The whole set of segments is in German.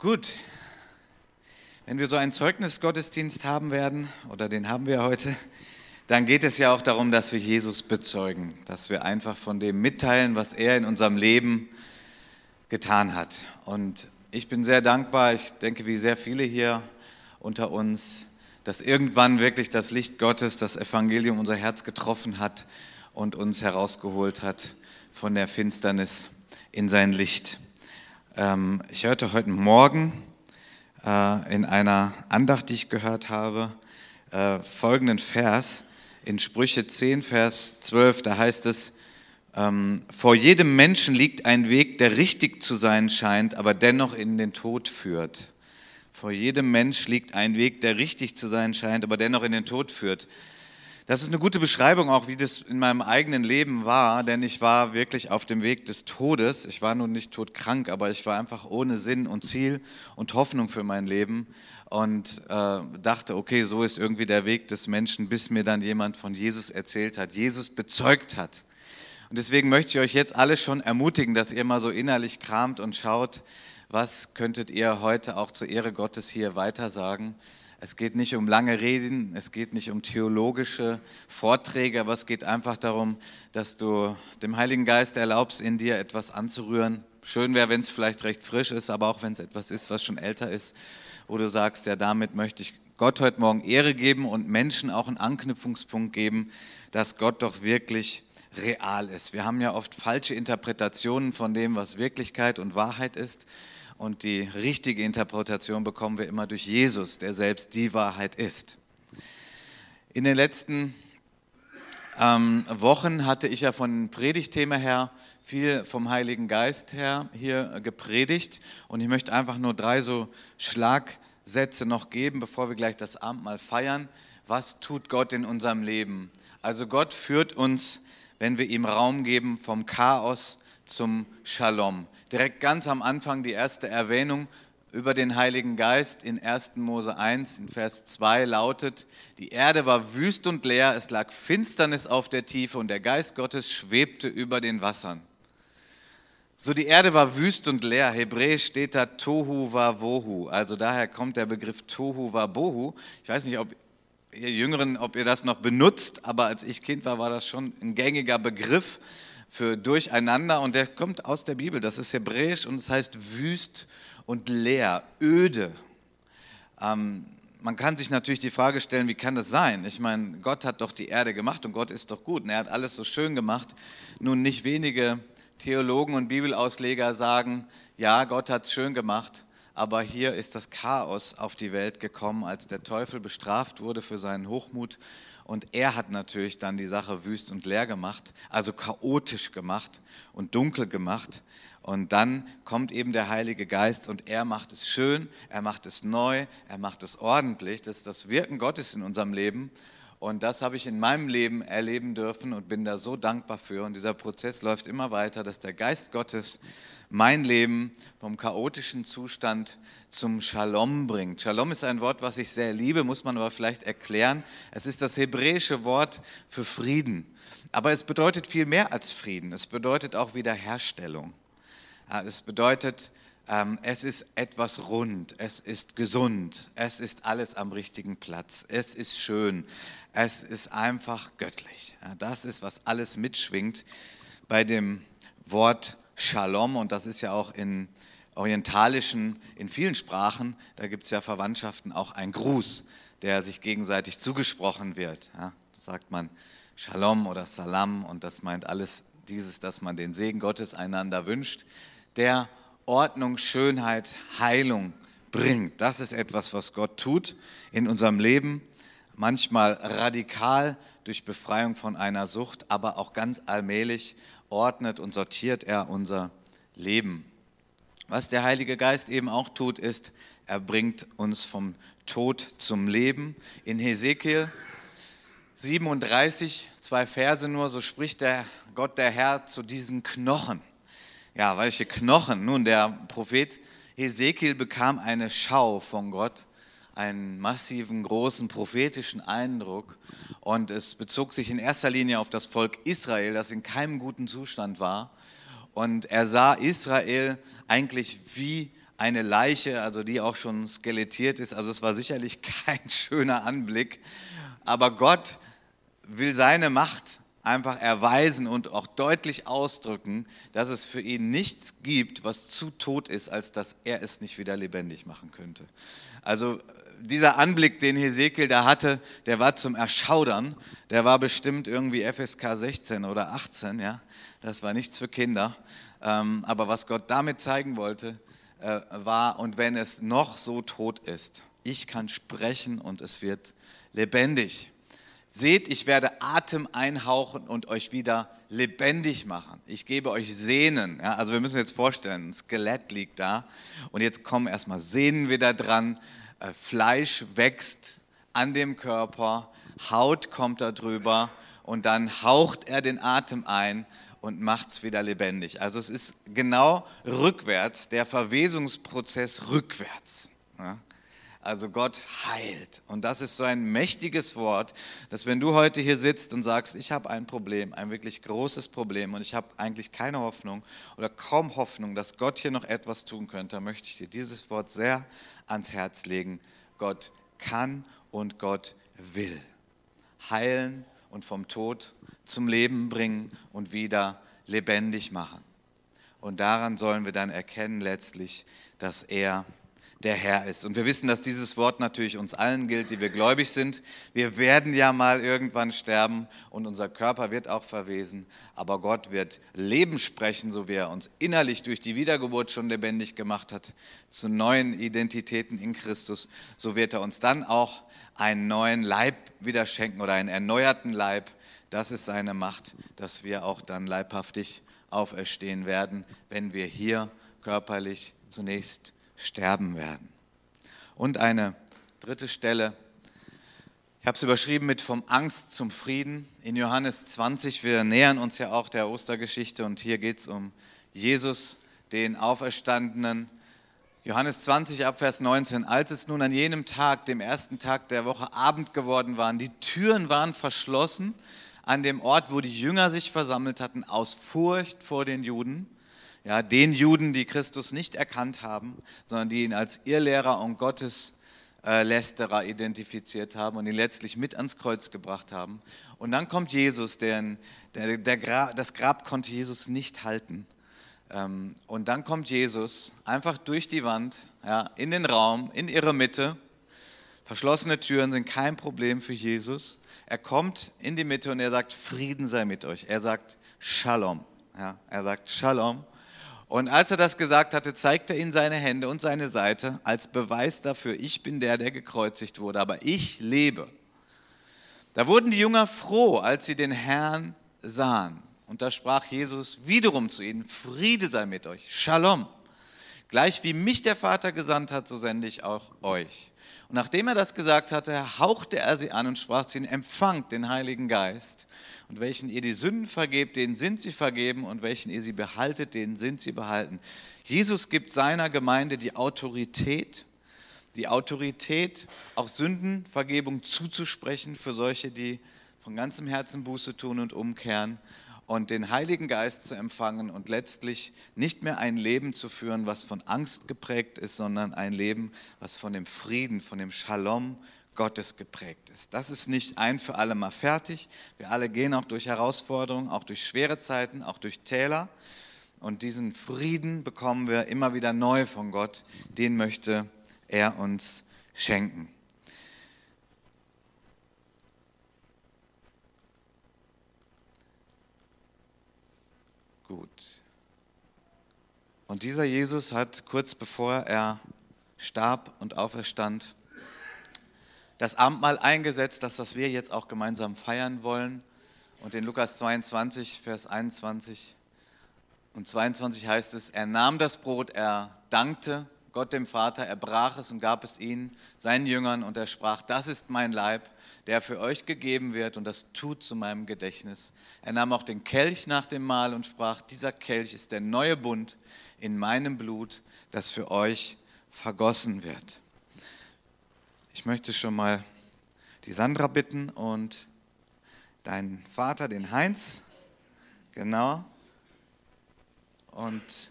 Gut, wenn wir so einen Zeugnisgottesdienst haben werden, oder den haben wir heute, dann geht es ja auch darum, dass wir Jesus bezeugen, dass wir einfach von dem mitteilen, was er in unserem Leben getan hat. Und ich bin sehr dankbar, ich denke, wie sehr viele hier unter uns, dass irgendwann wirklich das Licht Gottes, das Evangelium unser Herz getroffen hat und uns herausgeholt hat von der Finsternis in sein Licht. Ähm, ich hörte heute Morgen äh, in einer Andacht, die ich gehört habe, äh, folgenden Vers in Sprüche 10, Vers 12, da heißt es, ähm, vor jedem Menschen liegt ein Weg, der richtig zu sein scheint, aber dennoch in den Tod führt. Vor jedem Mensch liegt ein Weg, der richtig zu sein scheint, aber dennoch in den Tod führt. Das ist eine gute Beschreibung auch, wie das in meinem eigenen Leben war, denn ich war wirklich auf dem Weg des Todes. Ich war nun nicht todkrank, aber ich war einfach ohne Sinn und Ziel und Hoffnung für mein Leben und äh, dachte, okay, so ist irgendwie der Weg des Menschen, bis mir dann jemand von Jesus erzählt hat, Jesus bezeugt hat. Und deswegen möchte ich euch jetzt alle schon ermutigen, dass ihr mal so innerlich kramt und schaut, was könntet ihr heute auch zur Ehre Gottes hier weitersagen. Es geht nicht um lange Reden, es geht nicht um theologische Vorträge, aber es geht einfach darum, dass du dem Heiligen Geist erlaubst, in dir etwas anzurühren. Schön wäre, wenn es vielleicht recht frisch ist, aber auch wenn es etwas ist, was schon älter ist wo du sagst, ja, damit möchte ich Gott heute Morgen Ehre geben und Menschen auch einen Anknüpfungspunkt geben, dass Gott doch wirklich real ist. Wir haben ja oft falsche Interpretationen von dem, was Wirklichkeit und Wahrheit ist. Und die richtige Interpretation bekommen wir immer durch Jesus, der selbst die Wahrheit ist. In den letzten ähm, Wochen hatte ich ja von Predigtthema her viel vom Heiligen Geist her hier gepredigt und ich möchte einfach nur drei so Schlagsätze noch geben, bevor wir gleich das Abendmahl feiern. Was tut Gott in unserem Leben? Also Gott führt uns, wenn wir ihm Raum geben, vom Chaos zum Shalom. Direkt ganz am Anfang die erste Erwähnung über den Heiligen Geist in 1. Mose 1 in Vers 2 lautet, die Erde war wüst und leer, es lag Finsternis auf der Tiefe und der Geist Gottes schwebte über den Wassern. So die Erde war wüst und leer. Hebräisch steht da Tohu wa Wohu. Also daher kommt der Begriff Tohu wa Bohu. Ich weiß nicht, ob ihr Jüngeren, ob ihr das noch benutzt, aber als ich Kind war, war das schon ein gängiger Begriff für Durcheinander und der kommt aus der Bibel. Das ist Hebräisch und es das heißt wüst und leer, öde. Ähm, man kann sich natürlich die Frage stellen, wie kann das sein? Ich meine, Gott hat doch die Erde gemacht und Gott ist doch gut und er hat alles so schön gemacht. Nun, nicht wenige Theologen und Bibelausleger sagen, ja, Gott hat es schön gemacht, aber hier ist das Chaos auf die Welt gekommen, als der Teufel bestraft wurde für seinen Hochmut. Und er hat natürlich dann die Sache wüst und leer gemacht, also chaotisch gemacht und dunkel gemacht. Und dann kommt eben der Heilige Geist und er macht es schön, er macht es neu, er macht es ordentlich. Das ist das Wirken Gottes in unserem Leben. Und das habe ich in meinem Leben erleben dürfen und bin da so dankbar für. Und dieser Prozess läuft immer weiter, dass der Geist Gottes mein Leben vom chaotischen Zustand zum Shalom bringt. Shalom ist ein Wort, was ich sehr liebe, muss man aber vielleicht erklären. Es ist das hebräische Wort für Frieden. Aber es bedeutet viel mehr als Frieden. Es bedeutet auch Wiederherstellung. Es bedeutet es ist etwas rund, es ist gesund, es ist alles am richtigen Platz, es ist schön, es ist einfach göttlich. Das ist, was alles mitschwingt bei dem Wort Shalom und das ist ja auch in orientalischen, in vielen Sprachen, da gibt es ja Verwandtschaften, auch ein Gruß, der sich gegenseitig zugesprochen wird. Ja, sagt man Shalom oder Salam und das meint alles dieses, dass man den Segen Gottes einander wünscht, der Ordnung, Schönheit, Heilung bringt. Das ist etwas, was Gott tut in unserem Leben. Manchmal radikal durch Befreiung von einer Sucht, aber auch ganz allmählich ordnet und sortiert er unser Leben. Was der Heilige Geist eben auch tut, ist, er bringt uns vom Tod zum Leben. In Hesekiel 37, zwei Verse nur, so spricht der Gott der Herr zu diesen Knochen. Ja, welche Knochen. Nun, der Prophet Hesekiel bekam eine Schau von Gott, einen massiven, großen prophetischen Eindruck. Und es bezog sich in erster Linie auf das Volk Israel, das in keinem guten Zustand war. Und er sah Israel eigentlich wie eine Leiche, also die auch schon skelettiert ist. Also es war sicherlich kein schöner Anblick. Aber Gott will seine Macht einfach erweisen und auch deutlich ausdrücken, dass es für ihn nichts gibt, was zu tot ist, als dass er es nicht wieder lebendig machen könnte. Also dieser Anblick, den Hesekiel da hatte, der war zum Erschaudern. Der war bestimmt irgendwie FSK 16 oder 18, ja. Das war nichts für Kinder. Ähm, aber was Gott damit zeigen wollte, äh, war, und wenn es noch so tot ist, ich kann sprechen und es wird lebendig. Seht, ich werde Atem einhauchen und euch wieder lebendig machen. Ich gebe euch Sehnen. Ja, also wir müssen jetzt vorstellen, ein Skelett liegt da und jetzt kommen erstmal Sehnen wieder dran, äh, Fleisch wächst an dem Körper, Haut kommt da drüber und dann haucht er den Atem ein und macht es wieder lebendig. Also es ist genau rückwärts, der Verwesungsprozess rückwärts. Ja? Also Gott heilt. Und das ist so ein mächtiges Wort, dass wenn du heute hier sitzt und sagst, ich habe ein Problem, ein wirklich großes Problem und ich habe eigentlich keine Hoffnung oder kaum Hoffnung, dass Gott hier noch etwas tun könnte, möchte ich dir dieses Wort sehr ans Herz legen. Gott kann und Gott will heilen und vom Tod zum Leben bringen und wieder lebendig machen. Und daran sollen wir dann erkennen letztlich, dass er der Herr ist. Und wir wissen, dass dieses Wort natürlich uns allen gilt, die wir gläubig sind. Wir werden ja mal irgendwann sterben und unser Körper wird auch verwesen. Aber Gott wird Leben sprechen, so wie er uns innerlich durch die Wiedergeburt schon lebendig gemacht hat, zu neuen Identitäten in Christus. So wird er uns dann auch einen neuen Leib wieder schenken oder einen erneuerten Leib. Das ist seine Macht, dass wir auch dann leibhaftig auferstehen werden, wenn wir hier körperlich zunächst sterben werden. Und eine dritte Stelle, ich habe es überschrieben mit vom Angst zum Frieden in Johannes 20. Wir nähern uns ja auch der Ostergeschichte und hier geht es um Jesus, den Auferstandenen. Johannes 20 Abvers 19. Als es nun an jenem Tag, dem ersten Tag der Woche, Abend geworden waren, die Türen waren verschlossen an dem Ort, wo die Jünger sich versammelt hatten, aus Furcht vor den Juden ja, den Juden, die Christus nicht erkannt haben, sondern die ihn als Irrlehrer und Gotteslästerer identifiziert haben und ihn letztlich mit ans Kreuz gebracht haben. Und dann kommt Jesus, der, der, der Gra das Grab konnte Jesus nicht halten. Ähm, und dann kommt Jesus einfach durch die Wand, ja, in den Raum, in ihre Mitte. Verschlossene Türen sind kein Problem für Jesus. Er kommt in die Mitte und er sagt, Frieden sei mit euch. Er sagt Shalom. Ja, er sagt Shalom. Und als er das gesagt hatte, zeigte er ihnen seine Hände und seine Seite als Beweis dafür, ich bin der, der gekreuzigt wurde, aber ich lebe. Da wurden die Jünger froh, als sie den Herrn sahen. Und da sprach Jesus wiederum zu ihnen, Friede sei mit euch, Shalom. Gleich wie mich der Vater gesandt hat, so sende ich auch euch. Und nachdem er das gesagt hatte, hauchte er sie an und sprach zu ihnen, empfangt den Heiligen Geist. Und welchen ihr die Sünden vergebt, denen sind sie vergeben. Und welchen ihr sie behaltet, denen sind sie behalten. Jesus gibt seiner Gemeinde die Autorität, die Autorität, auch Sündenvergebung zuzusprechen für solche, die von ganzem Herzen Buße tun und umkehren und den Heiligen Geist zu empfangen und letztlich nicht mehr ein Leben zu führen, was von Angst geprägt ist, sondern ein Leben, was von dem Frieden, von dem Shalom Gottes geprägt ist. Das ist nicht ein für alle Mal fertig. Wir alle gehen auch durch Herausforderungen, auch durch schwere Zeiten, auch durch Täler. Und diesen Frieden bekommen wir immer wieder neu von Gott. Den möchte er uns schenken. Gut. Und dieser Jesus hat kurz bevor er starb und auferstand, das Abendmahl eingesetzt, das, was wir jetzt auch gemeinsam feiern wollen. Und in Lukas 22, Vers 21 und 22 heißt es, er nahm das Brot, er dankte Gott dem Vater, er brach es und gab es ihnen, seinen Jüngern, und er sprach, das ist mein Leib, der für euch gegeben wird, und das tut zu meinem Gedächtnis. Er nahm auch den Kelch nach dem Mahl und sprach, dieser Kelch ist der neue Bund in meinem Blut, das für euch vergossen wird. Ich möchte schon mal die Sandra bitten und deinen Vater, den Heinz, genau. Und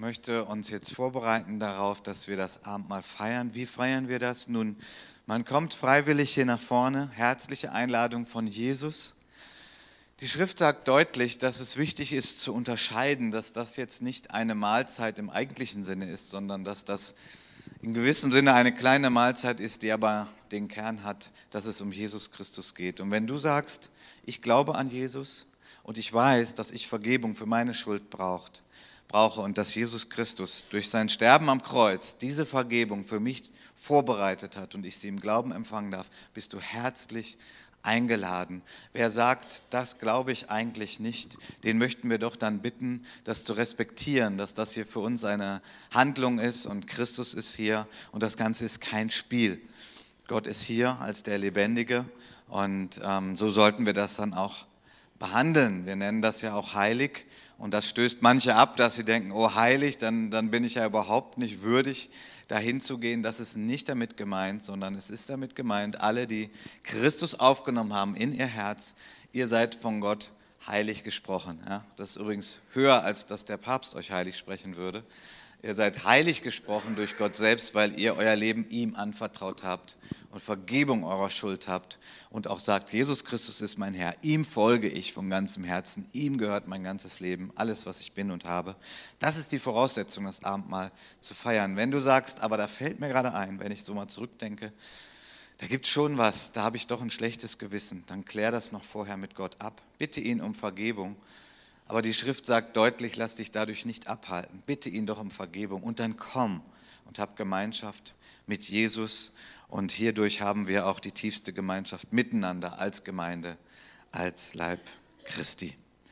möchte uns jetzt vorbereiten darauf, dass wir das Abendmahl feiern. Wie feiern wir das? Nun, man kommt freiwillig hier nach vorne. Herzliche Einladung von Jesus. Die Schrift sagt deutlich, dass es wichtig ist zu unterscheiden, dass das jetzt nicht eine Mahlzeit im eigentlichen Sinne ist, sondern dass das in gewissem Sinne eine kleine Mahlzeit ist, die aber den Kern hat, dass es um Jesus Christus geht. Und wenn du sagst, ich glaube an Jesus und ich weiß, dass ich Vergebung für meine Schuld braucht, brauche und dass Jesus Christus durch sein Sterben am Kreuz diese Vergebung für mich vorbereitet hat und ich sie im Glauben empfangen darf, bist du herzlich eingeladen. Wer sagt, das glaube ich eigentlich nicht, den möchten wir doch dann bitten, das zu respektieren, dass das hier für uns eine Handlung ist und Christus ist hier und das Ganze ist kein Spiel. Gott ist hier als der Lebendige und ähm, so sollten wir das dann auch behandeln. Wir nennen das ja auch heilig und das stößt manche ab, dass sie denken, oh heilig, dann, dann bin ich ja überhaupt nicht würdig, dahin zu gehen. Das ist nicht damit gemeint, sondern es ist damit gemeint, alle, die Christus aufgenommen haben in ihr Herz, ihr seid von Gott heilig gesprochen. Ja, das ist übrigens höher, als dass der Papst euch heilig sprechen würde. Ihr seid heilig gesprochen durch Gott selbst, weil ihr euer Leben ihm anvertraut habt und Vergebung eurer Schuld habt und auch sagt, Jesus Christus ist mein Herr, ihm folge ich von ganzem Herzen, ihm gehört mein ganzes Leben, alles, was ich bin und habe. Das ist die Voraussetzung, das Abendmahl zu feiern. Wenn du sagst, aber da fällt mir gerade ein, wenn ich so mal zurückdenke, da gibt es schon was, da habe ich doch ein schlechtes Gewissen, dann klär das noch vorher mit Gott ab. Bitte ihn um Vergebung aber die Schrift sagt deutlich, lass dich dadurch nicht abhalten. Bitte ihn doch um Vergebung und dann komm und hab Gemeinschaft mit Jesus. Und hierdurch haben wir auch die tiefste Gemeinschaft miteinander als Gemeinde, als Leib Christi.